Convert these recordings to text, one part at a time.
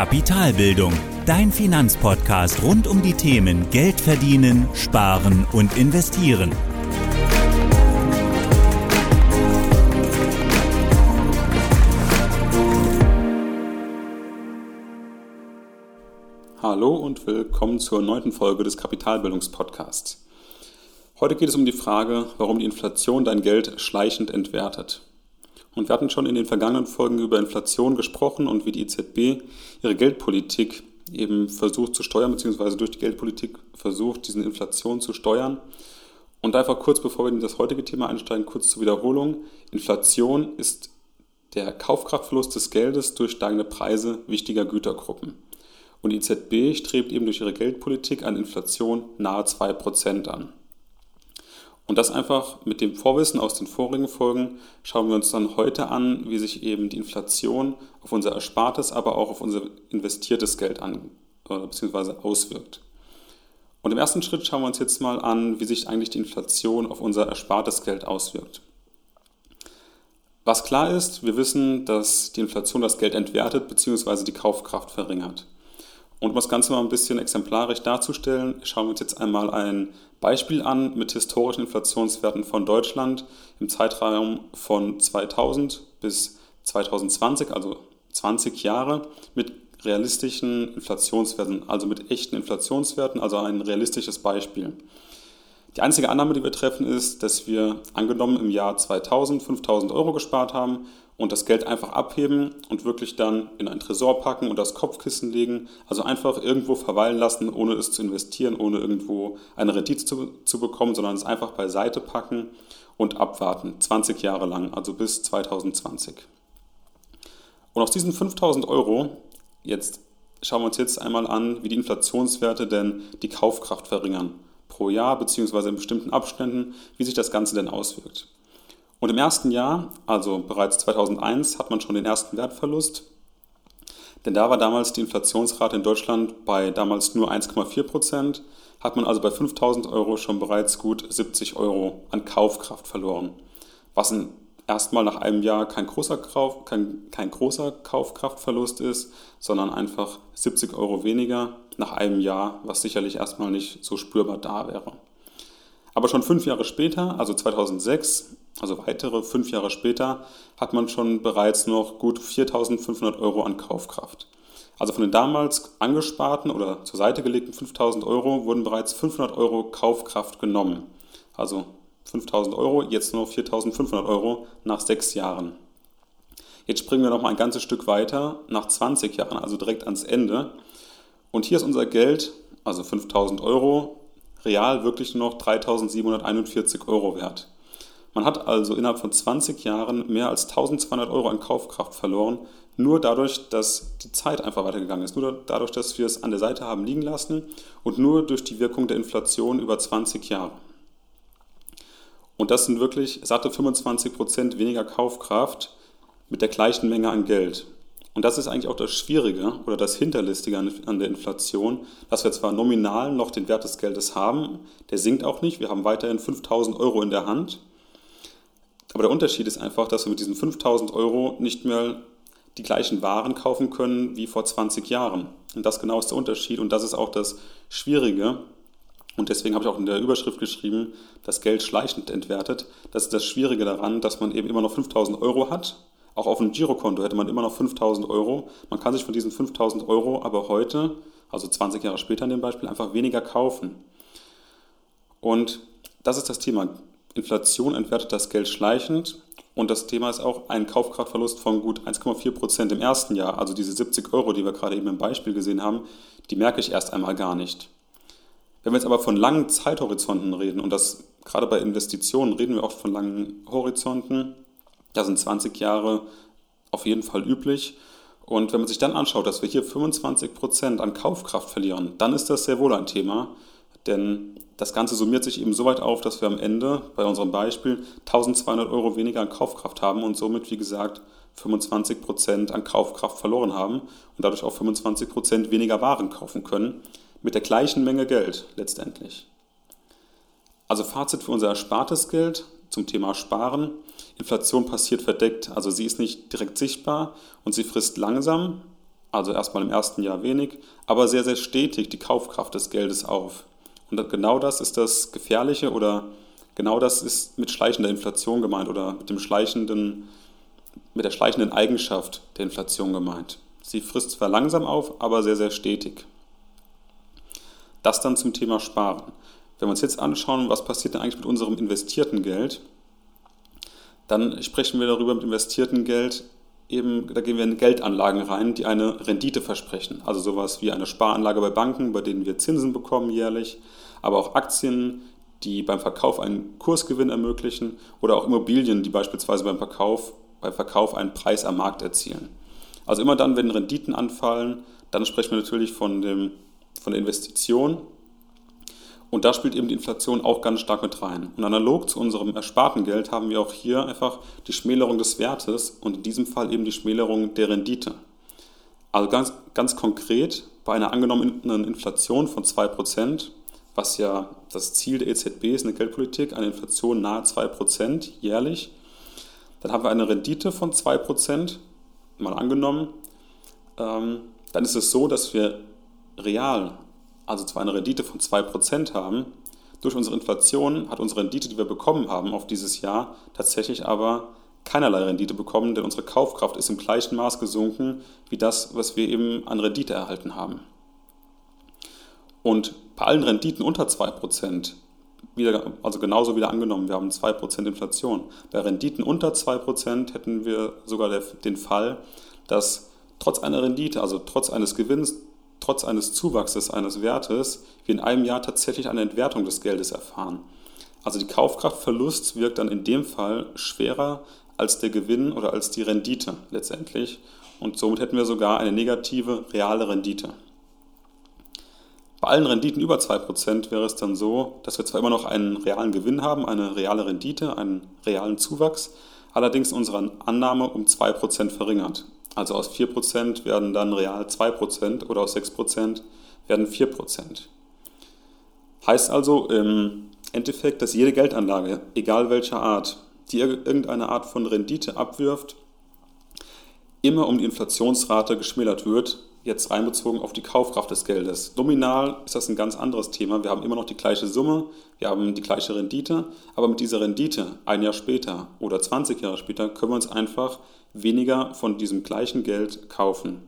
Kapitalbildung, dein Finanzpodcast rund um die Themen Geld verdienen, sparen und investieren. Hallo und willkommen zur neunten Folge des Kapitalbildungspodcasts. Heute geht es um die Frage, warum die Inflation dein Geld schleichend entwertet. Und wir hatten schon in den vergangenen Folgen über Inflation gesprochen und wie die EZB ihre Geldpolitik eben versucht zu steuern, beziehungsweise durch die Geldpolitik versucht, diese Inflation zu steuern. Und einfach kurz, bevor wir in das heutige Thema einsteigen, kurz zur Wiederholung. Inflation ist der Kaufkraftverlust des Geldes durch steigende Preise wichtiger Gütergruppen. Und die EZB strebt eben durch ihre Geldpolitik eine Inflation nahe 2% an. Und das einfach mit dem Vorwissen aus den vorigen Folgen schauen wir uns dann heute an, wie sich eben die Inflation auf unser Erspartes, aber auch auf unser investiertes Geld an, bzw. auswirkt. Und im ersten Schritt schauen wir uns jetzt mal an, wie sich eigentlich die Inflation auf unser erspartes Geld auswirkt. Was klar ist, wir wissen, dass die Inflation das Geld entwertet bzw. die Kaufkraft verringert. Und um das Ganze mal ein bisschen exemplarisch darzustellen, schauen wir uns jetzt einmal ein Beispiel an mit historischen Inflationswerten von Deutschland im Zeitraum von 2000 bis 2020, also 20 Jahre, mit realistischen Inflationswerten, also mit echten Inflationswerten, also ein realistisches Beispiel. Die einzige Annahme, die wir treffen, ist, dass wir angenommen im Jahr 2000 5000 Euro gespart haben und das Geld einfach abheben und wirklich dann in einen Tresor packen und das Kopfkissen legen. Also einfach irgendwo verweilen lassen, ohne es zu investieren, ohne irgendwo eine Rendite zu, zu bekommen, sondern es einfach beiseite packen und abwarten. 20 Jahre lang, also bis 2020. Und aus diesen 5000 Euro, jetzt schauen wir uns jetzt einmal an, wie die Inflationswerte denn die Kaufkraft verringern pro Jahr beziehungsweise in bestimmten Abständen, wie sich das Ganze denn auswirkt. Und im ersten Jahr, also bereits 2001, hat man schon den ersten Wertverlust. Denn da war damals die Inflationsrate in Deutschland bei damals nur 1,4 Prozent, hat man also bei 5000 Euro schon bereits gut 70 Euro an Kaufkraft verloren. Was erstmal nach einem Jahr kein großer, Kauf, kein, kein großer Kaufkraftverlust ist, sondern einfach 70 Euro weniger nach einem Jahr, was sicherlich erstmal nicht so spürbar da wäre. Aber schon fünf Jahre später, also 2006, also weitere fünf Jahre später, hat man schon bereits noch gut 4.500 Euro an Kaufkraft. Also von den damals angesparten oder zur Seite gelegten 5.000 Euro wurden bereits 500 Euro Kaufkraft genommen. Also 5.000 Euro, jetzt nur 4.500 Euro nach sechs Jahren. Jetzt springen wir noch mal ein ganzes Stück weiter, nach 20 Jahren, also direkt ans Ende. Und hier ist unser Geld, also 5.000 Euro, real wirklich nur noch 3.741 Euro wert. Man hat also innerhalb von 20 Jahren mehr als 1200 Euro an Kaufkraft verloren, nur dadurch, dass die Zeit einfach weitergegangen ist, nur dadurch, dass wir es an der Seite haben liegen lassen und nur durch die Wirkung der Inflation über 20 Jahre. Und das sind wirklich satte 25 Prozent weniger Kaufkraft mit der gleichen Menge an Geld. Und das ist eigentlich auch das Schwierige oder das Hinterlistige an der Inflation, dass wir zwar nominal noch den Wert des Geldes haben, der sinkt auch nicht, wir haben weiterhin 5000 Euro in der Hand, aber der Unterschied ist einfach, dass wir mit diesen 5000 Euro nicht mehr die gleichen Waren kaufen können wie vor 20 Jahren. Und das genau ist der Unterschied und das ist auch das Schwierige. Und deswegen habe ich auch in der Überschrift geschrieben, das Geld schleichend entwertet. Das ist das Schwierige daran, dass man eben immer noch 5000 Euro hat. Auch auf einem Girokonto hätte man immer noch 5000 Euro. Man kann sich von diesen 5000 Euro aber heute, also 20 Jahre später in dem Beispiel, einfach weniger kaufen. Und das ist das Thema. Inflation entwertet das Geld schleichend und das Thema ist auch ein Kaufkraftverlust von gut 1,4 Prozent im ersten Jahr. Also diese 70 Euro, die wir gerade eben im Beispiel gesehen haben, die merke ich erst einmal gar nicht. Wenn wir jetzt aber von langen Zeithorizonten reden, und das gerade bei Investitionen reden wir oft von langen Horizonten, da sind 20 Jahre auf jeden Fall üblich. Und wenn man sich dann anschaut, dass wir hier 25 Prozent an Kaufkraft verlieren, dann ist das sehr wohl ein Thema. Denn das Ganze summiert sich eben so weit auf, dass wir am Ende bei unserem Beispiel 1200 Euro weniger an Kaufkraft haben und somit, wie gesagt, 25 Prozent an Kaufkraft verloren haben und dadurch auch 25 Prozent weniger Waren kaufen können, mit der gleichen Menge Geld letztendlich. Also Fazit für unser erspartes Geld zum Thema Sparen. Inflation passiert verdeckt, also sie ist nicht direkt sichtbar und sie frisst langsam also erstmal im ersten Jahr wenig, aber sehr, sehr stetig die Kaufkraft des Geldes auf. Und genau das ist das Gefährliche oder genau das ist mit schleichender Inflation gemeint oder mit, dem schleichenden, mit der schleichenden Eigenschaft der Inflation gemeint. Sie frisst zwar langsam auf, aber sehr, sehr stetig. Das dann zum Thema Sparen. Wenn wir uns jetzt anschauen, was passiert denn eigentlich mit unserem investierten Geld, dann sprechen wir darüber mit investiertem Geld, eben, da gehen wir in Geldanlagen rein, die eine Rendite versprechen. Also sowas wie eine Sparanlage bei Banken, bei denen wir Zinsen bekommen jährlich, aber auch Aktien, die beim Verkauf einen Kursgewinn ermöglichen oder auch Immobilien, die beispielsweise beim Verkauf, beim Verkauf einen Preis am Markt erzielen. Also immer dann, wenn Renditen anfallen, dann sprechen wir natürlich von, dem, von der Investition und da spielt eben die Inflation auch ganz stark mit rein. Und analog zu unserem ersparten Geld haben wir auch hier einfach die Schmälerung des Wertes und in diesem Fall eben die Schmälerung der Rendite. Also ganz, ganz konkret, bei einer angenommenen Inflation von 2%, was ja das Ziel der EZB ist in der Geldpolitik, eine Inflation nahe 2% jährlich, dann haben wir eine Rendite von 2%, mal angenommen, ähm, dann ist es so, dass wir real also zwar eine Rendite von 2% haben, durch unsere Inflation hat unsere Rendite, die wir bekommen haben auf dieses Jahr, tatsächlich aber keinerlei Rendite bekommen, denn unsere Kaufkraft ist im gleichen Maß gesunken wie das, was wir eben an Rendite erhalten haben. Und bei allen Renditen unter 2%, wieder, also genauso wieder angenommen, wir haben 2% Inflation, bei Renditen unter 2% hätten wir sogar den Fall, dass trotz einer Rendite, also trotz eines Gewinns, trotz eines Zuwachses eines Wertes wir in einem Jahr tatsächlich eine Entwertung des Geldes erfahren. Also die Kaufkraftverlust wirkt dann in dem Fall schwerer als der Gewinn oder als die Rendite letztendlich und somit hätten wir sogar eine negative reale Rendite. Bei allen Renditen über 2% wäre es dann so, dass wir zwar immer noch einen realen Gewinn haben, eine reale Rendite, einen realen Zuwachs, allerdings unsere Annahme um 2% verringert. Also aus 4% werden dann real 2% oder aus 6% werden 4%. Heißt also im Endeffekt, dass jede Geldanlage, egal welcher Art, die irgendeine Art von Rendite abwirft, immer um die Inflationsrate geschmälert wird, jetzt reinbezogen auf die Kaufkraft des Geldes. Nominal ist das ein ganz anderes Thema. Wir haben immer noch die gleiche Summe, wir haben die gleiche Rendite, aber mit dieser Rendite ein Jahr später oder 20 Jahre später können wir uns einfach weniger von diesem gleichen Geld kaufen.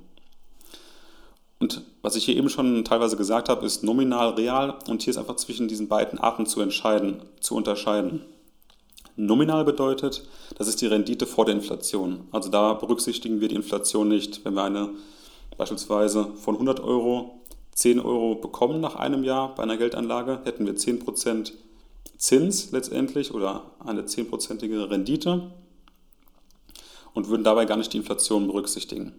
Und was ich hier eben schon teilweise gesagt habe, ist nominal real und hier ist einfach zwischen diesen beiden Arten zu entscheiden, zu unterscheiden. Nominal bedeutet, das ist die Rendite vor der Inflation. Also da berücksichtigen wir die Inflation nicht. Wenn wir eine beispielsweise von 100 Euro 10 Euro bekommen nach einem Jahr bei einer Geldanlage, hätten wir 10% Zins letztendlich oder eine 10%ige Rendite und würden dabei gar nicht die Inflation berücksichtigen.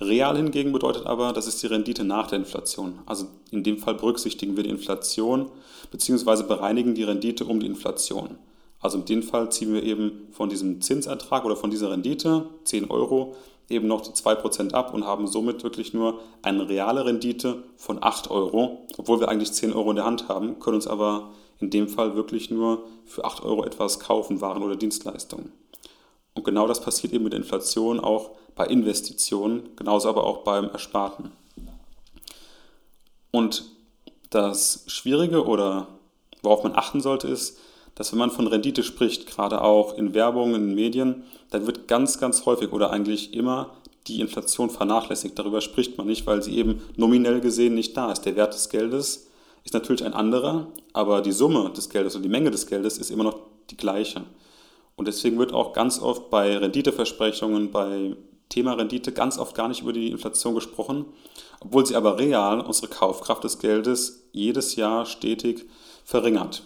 Real hingegen bedeutet aber, das ist die Rendite nach der Inflation. Also in dem Fall berücksichtigen wir die Inflation bzw. bereinigen die Rendite um die Inflation. Also in dem Fall ziehen wir eben von diesem Zinsertrag oder von dieser Rendite 10 Euro eben noch die 2% ab und haben somit wirklich nur eine reale Rendite von 8 Euro, obwohl wir eigentlich 10 Euro in der Hand haben, können uns aber in dem Fall wirklich nur für 8 Euro etwas kaufen, Waren oder Dienstleistungen. Und genau das passiert eben mit Inflation auch bei Investitionen, genauso aber auch beim Ersparten. Und das Schwierige oder worauf man achten sollte, ist, dass wenn man von Rendite spricht, gerade auch in Werbung, in Medien, dann wird ganz, ganz häufig oder eigentlich immer die Inflation vernachlässigt. Darüber spricht man nicht, weil sie eben nominell gesehen nicht da ist. Der Wert des Geldes ist natürlich ein anderer, aber die Summe des Geldes und die Menge des Geldes ist immer noch die gleiche. Und deswegen wird auch ganz oft bei Renditeversprechungen, bei Thema Rendite ganz oft gar nicht über die Inflation gesprochen, obwohl sie aber real unsere Kaufkraft des Geldes jedes Jahr stetig verringert.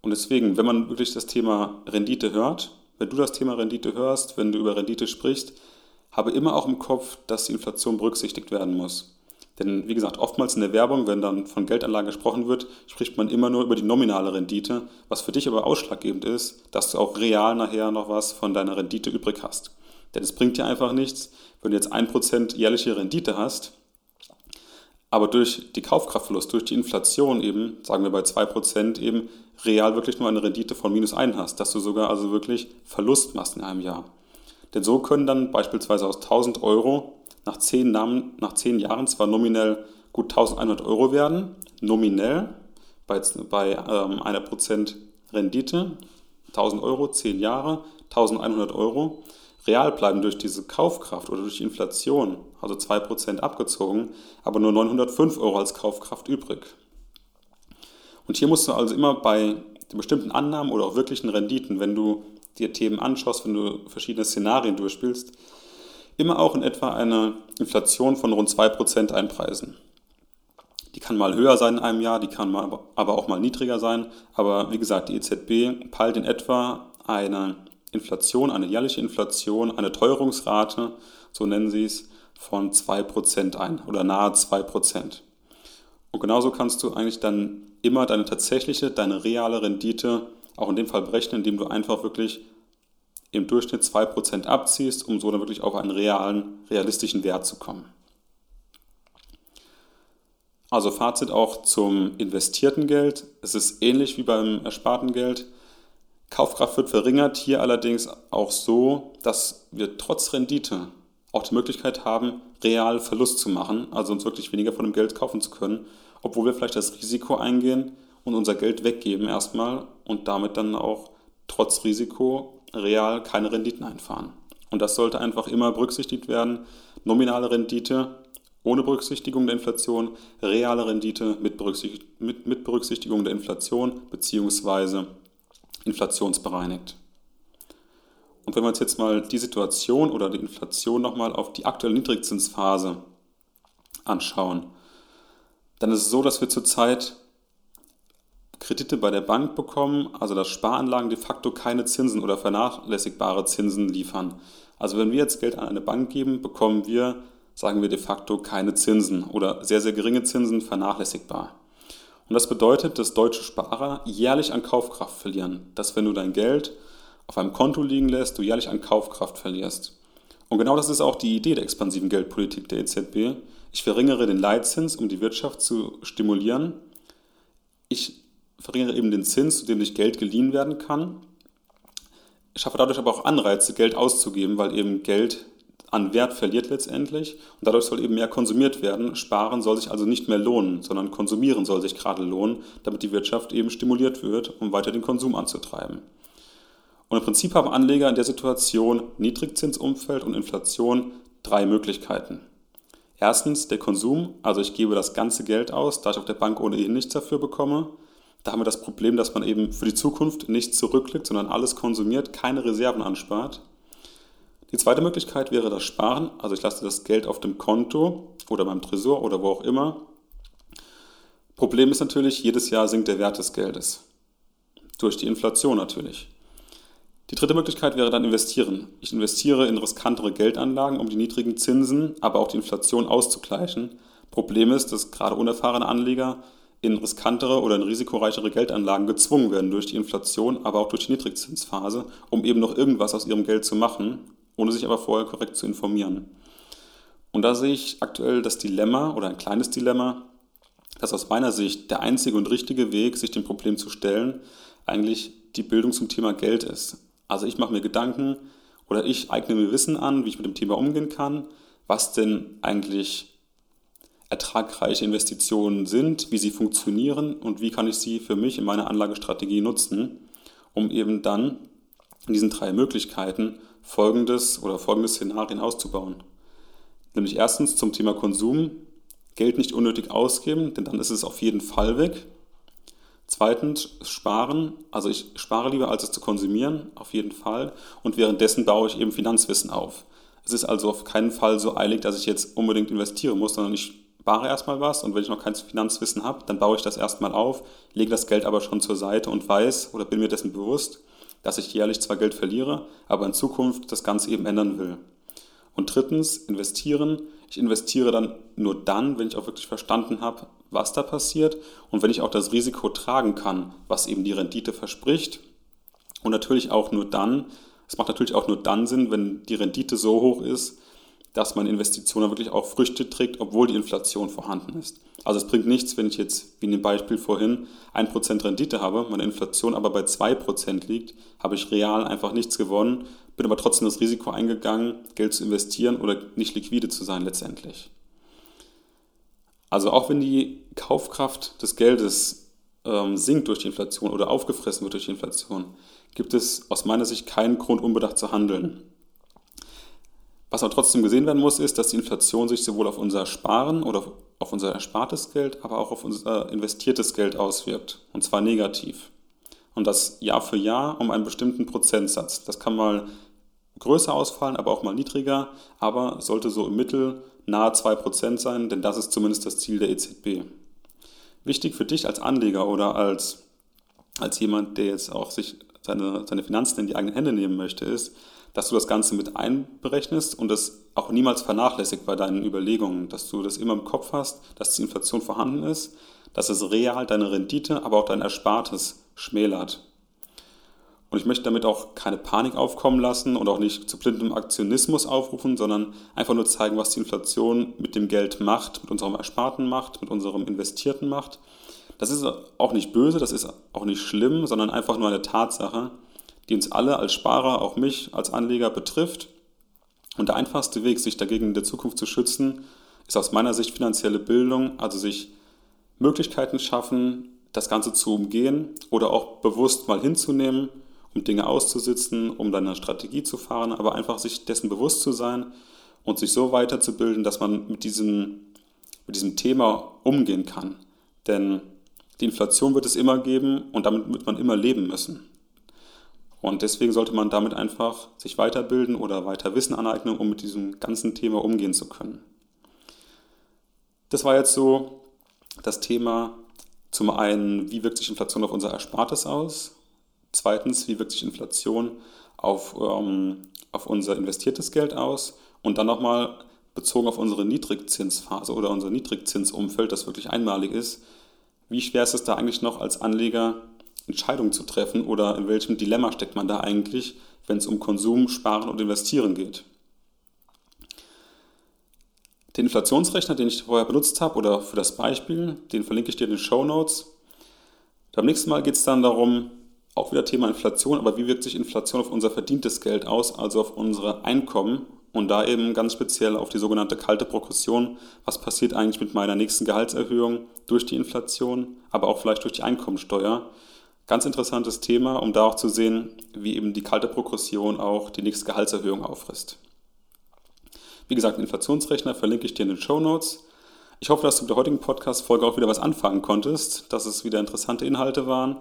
Und deswegen, wenn man wirklich das Thema Rendite hört, wenn du das Thema Rendite hörst, wenn du über Rendite sprichst, habe immer auch im Kopf, dass die Inflation berücksichtigt werden muss. Denn wie gesagt, oftmals in der Werbung, wenn dann von Geldanlagen gesprochen wird, spricht man immer nur über die nominale Rendite, was für dich aber ausschlaggebend ist, dass du auch real nachher noch was von deiner Rendite übrig hast. Denn es bringt dir einfach nichts, wenn du jetzt 1% jährliche Rendite hast, aber durch die Kaufkraftverlust, durch die Inflation eben, sagen wir bei 2% eben, real wirklich nur eine Rendite von minus 1 hast, dass du sogar also wirklich Verlust machst in einem Jahr. Denn so können dann beispielsweise aus 1000 Euro nach zehn, nach zehn Jahren zwar nominell gut 1100 Euro werden, nominell bei, bei ähm, einer Prozent Rendite, 1000 Euro, 10 Jahre, 1100 Euro, real bleiben durch diese Kaufkraft oder durch Inflation, also 2% abgezogen, aber nur 905 Euro als Kaufkraft übrig. Und hier musst du also immer bei den bestimmten Annahmen oder auch wirklichen Renditen, wenn du dir Themen anschaust, wenn du verschiedene Szenarien durchspielst, immer auch in etwa eine Inflation von rund 2% einpreisen. Die kann mal höher sein in einem Jahr, die kann mal, aber auch mal niedriger sein. Aber wie gesagt, die EZB peilt in etwa eine Inflation, eine jährliche Inflation, eine Teuerungsrate, so nennen sie es, von 2% ein oder nahe 2%. Und genauso kannst du eigentlich dann immer deine tatsächliche, deine reale Rendite auch in dem Fall berechnen, indem du einfach wirklich im Durchschnitt 2% abziehst, um so dann wirklich auf einen realen, realistischen Wert zu kommen. Also Fazit auch zum investierten Geld. Es ist ähnlich wie beim ersparten Geld. Kaufkraft wird verringert, hier allerdings auch so, dass wir trotz Rendite auch die Möglichkeit haben, real Verlust zu machen, also uns wirklich weniger von dem Geld kaufen zu können, obwohl wir vielleicht das Risiko eingehen und unser Geld weggeben erstmal und damit dann auch trotz Risiko real keine Renditen einfahren. Und das sollte einfach immer berücksichtigt werden. Nominale Rendite ohne Berücksichtigung der Inflation, reale Rendite mit, Berücksicht mit, mit Berücksichtigung der Inflation bzw. inflationsbereinigt. Und wenn wir uns jetzt mal die Situation oder die Inflation nochmal auf die aktuelle Niedrigzinsphase anschauen, dann ist es so, dass wir zurzeit Kredite bei der Bank bekommen, also dass Sparanlagen de facto keine Zinsen oder vernachlässigbare Zinsen liefern. Also wenn wir jetzt Geld an eine Bank geben, bekommen wir sagen wir de facto keine Zinsen oder sehr, sehr geringe Zinsen vernachlässigbar. Und das bedeutet, dass deutsche Sparer jährlich an Kaufkraft verlieren. Dass wenn du dein Geld auf einem Konto liegen lässt, du jährlich an Kaufkraft verlierst. Und genau das ist auch die Idee der expansiven Geldpolitik der EZB. Ich verringere den Leitzins, um die Wirtschaft zu stimulieren. Ich verringere eben den Zins, zu dem durch Geld geliehen werden kann. Ich schaffe dadurch aber auch Anreize, Geld auszugeben, weil eben Geld an Wert verliert letztendlich und dadurch soll eben mehr konsumiert werden. Sparen soll sich also nicht mehr lohnen, sondern konsumieren soll sich gerade lohnen, damit die Wirtschaft eben stimuliert wird, um weiter den Konsum anzutreiben. Und im Prinzip haben Anleger in der Situation Niedrigzinsumfeld und Inflation drei Möglichkeiten. Erstens der Konsum, also ich gebe das ganze Geld aus, da ich auf der Bank ohnehin nichts dafür bekomme. Da haben wir das Problem, dass man eben für die Zukunft nicht zurücklegt, sondern alles konsumiert, keine Reserven anspart. Die zweite Möglichkeit wäre das Sparen, also ich lasse das Geld auf dem Konto oder beim Tresor oder wo auch immer. Problem ist natürlich, jedes Jahr sinkt der Wert des Geldes. Durch die Inflation natürlich. Die dritte Möglichkeit wäre dann investieren. Ich investiere in riskantere Geldanlagen, um die niedrigen Zinsen, aber auch die Inflation auszugleichen. Problem ist, dass gerade unerfahrene Anleger in riskantere oder in risikoreichere Geldanlagen gezwungen werden durch die Inflation, aber auch durch die Niedrigzinsphase, um eben noch irgendwas aus ihrem Geld zu machen ohne sich aber vorher korrekt zu informieren. Und da sehe ich aktuell das Dilemma oder ein kleines Dilemma, dass aus meiner Sicht der einzige und richtige Weg, sich dem Problem zu stellen, eigentlich die Bildung zum Thema Geld ist. Also ich mache mir Gedanken oder ich eigne mir Wissen an, wie ich mit dem Thema umgehen kann, was denn eigentlich ertragreiche Investitionen sind, wie sie funktionieren und wie kann ich sie für mich in meiner Anlagestrategie nutzen, um eben dann in diesen drei Möglichkeiten folgendes oder folgende Szenarien auszubauen. Nämlich erstens zum Thema Konsum, Geld nicht unnötig ausgeben, denn dann ist es auf jeden Fall weg. Zweitens sparen, also ich spare lieber, als es zu konsumieren, auf jeden Fall. Und währenddessen baue ich eben Finanzwissen auf. Es ist also auf keinen Fall so eilig, dass ich jetzt unbedingt investieren muss, sondern ich spare erstmal was und wenn ich noch kein Finanzwissen habe, dann baue ich das erstmal auf, lege das Geld aber schon zur Seite und weiß oder bin mir dessen bewusst, dass ich jährlich zwar Geld verliere, aber in Zukunft das Ganze eben ändern will. Und drittens, investieren. Ich investiere dann nur dann, wenn ich auch wirklich verstanden habe, was da passiert und wenn ich auch das Risiko tragen kann, was eben die Rendite verspricht. Und natürlich auch nur dann, es macht natürlich auch nur dann Sinn, wenn die Rendite so hoch ist, dass meine Investition wirklich auch Früchte trägt, obwohl die Inflation vorhanden ist. Also es bringt nichts, wenn ich jetzt, wie in dem Beispiel vorhin, 1% Rendite habe, meine Inflation aber bei 2% liegt, habe ich real einfach nichts gewonnen, bin aber trotzdem das Risiko eingegangen, Geld zu investieren oder nicht liquide zu sein letztendlich. Also auch wenn die Kaufkraft des Geldes ähm, sinkt durch die Inflation oder aufgefressen wird durch die Inflation, gibt es aus meiner Sicht keinen Grund, unbedacht zu handeln. Was aber trotzdem gesehen werden muss, ist, dass die Inflation sich sowohl auf unser Sparen oder auf unser erspartes Geld, aber auch auf unser investiertes Geld auswirkt. Und zwar negativ. Und das Jahr für Jahr um einen bestimmten Prozentsatz. Das kann mal größer ausfallen, aber auch mal niedriger, aber sollte so im Mittel nahe 2% sein, denn das ist zumindest das Ziel der EZB. Wichtig für dich als Anleger oder als, als jemand, der jetzt auch sich seine, seine Finanzen in die eigenen Hände nehmen möchte, ist, dass du das Ganze mit einberechnest und das auch niemals vernachlässigt bei deinen Überlegungen, dass du das immer im Kopf hast, dass die Inflation vorhanden ist, dass es real deine Rendite, aber auch dein Erspartes schmälert. Und ich möchte damit auch keine Panik aufkommen lassen und auch nicht zu blindem Aktionismus aufrufen, sondern einfach nur zeigen, was die Inflation mit dem Geld macht, mit unserem Ersparten macht, mit unserem Investierten macht. Das ist auch nicht böse, das ist auch nicht schlimm, sondern einfach nur eine Tatsache, die uns alle als Sparer, auch mich als Anleger betrifft. Und der einfachste Weg, sich dagegen in der Zukunft zu schützen, ist aus meiner Sicht finanzielle Bildung, also sich Möglichkeiten schaffen, das Ganze zu umgehen oder auch bewusst mal hinzunehmen, um Dinge auszusitzen, um dann eine Strategie zu fahren, aber einfach sich dessen bewusst zu sein und sich so weiterzubilden, dass man mit diesem, mit diesem Thema umgehen kann. Denn die Inflation wird es immer geben und damit wird man immer leben müssen. Und deswegen sollte man damit einfach sich weiterbilden oder weiter Wissen aneignen, um mit diesem ganzen Thema umgehen zu können. Das war jetzt so das Thema zum einen, wie wirkt sich Inflation auf unser Erspartes aus? Zweitens, wie wirkt sich Inflation auf, ähm, auf unser investiertes Geld aus? Und dann nochmal bezogen auf unsere Niedrigzinsphase oder unser Niedrigzinsumfeld, das wirklich einmalig ist, wie schwer ist es da eigentlich noch als Anleger Entscheidungen zu treffen oder in welchem Dilemma steckt man da eigentlich, wenn es um Konsum, Sparen und Investieren geht. Den Inflationsrechner, den ich vorher benutzt habe oder für das Beispiel, den verlinke ich dir in den Show Notes. Beim nächsten Mal geht es dann darum, auch wieder Thema Inflation, aber wie wirkt sich Inflation auf unser verdientes Geld aus, also auf unsere Einkommen und da eben ganz speziell auf die sogenannte kalte Progression. Was passiert eigentlich mit meiner nächsten Gehaltserhöhung durch die Inflation, aber auch vielleicht durch die Einkommensteuer? Ganz interessantes Thema, um da auch zu sehen, wie eben die kalte Progression auch die nächste Gehaltserhöhung auffrisst. Wie gesagt, den Inflationsrechner verlinke ich dir in den Show Notes. Ich hoffe, dass du mit der heutigen Podcast-Folge auch wieder was anfangen konntest, dass es wieder interessante Inhalte waren.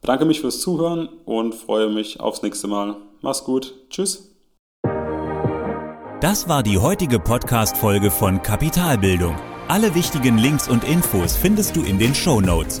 Bedanke mich fürs Zuhören und freue mich aufs nächste Mal. Mach's gut. Tschüss. Das war die heutige Podcast-Folge von Kapitalbildung. Alle wichtigen Links und Infos findest du in den Show Notes.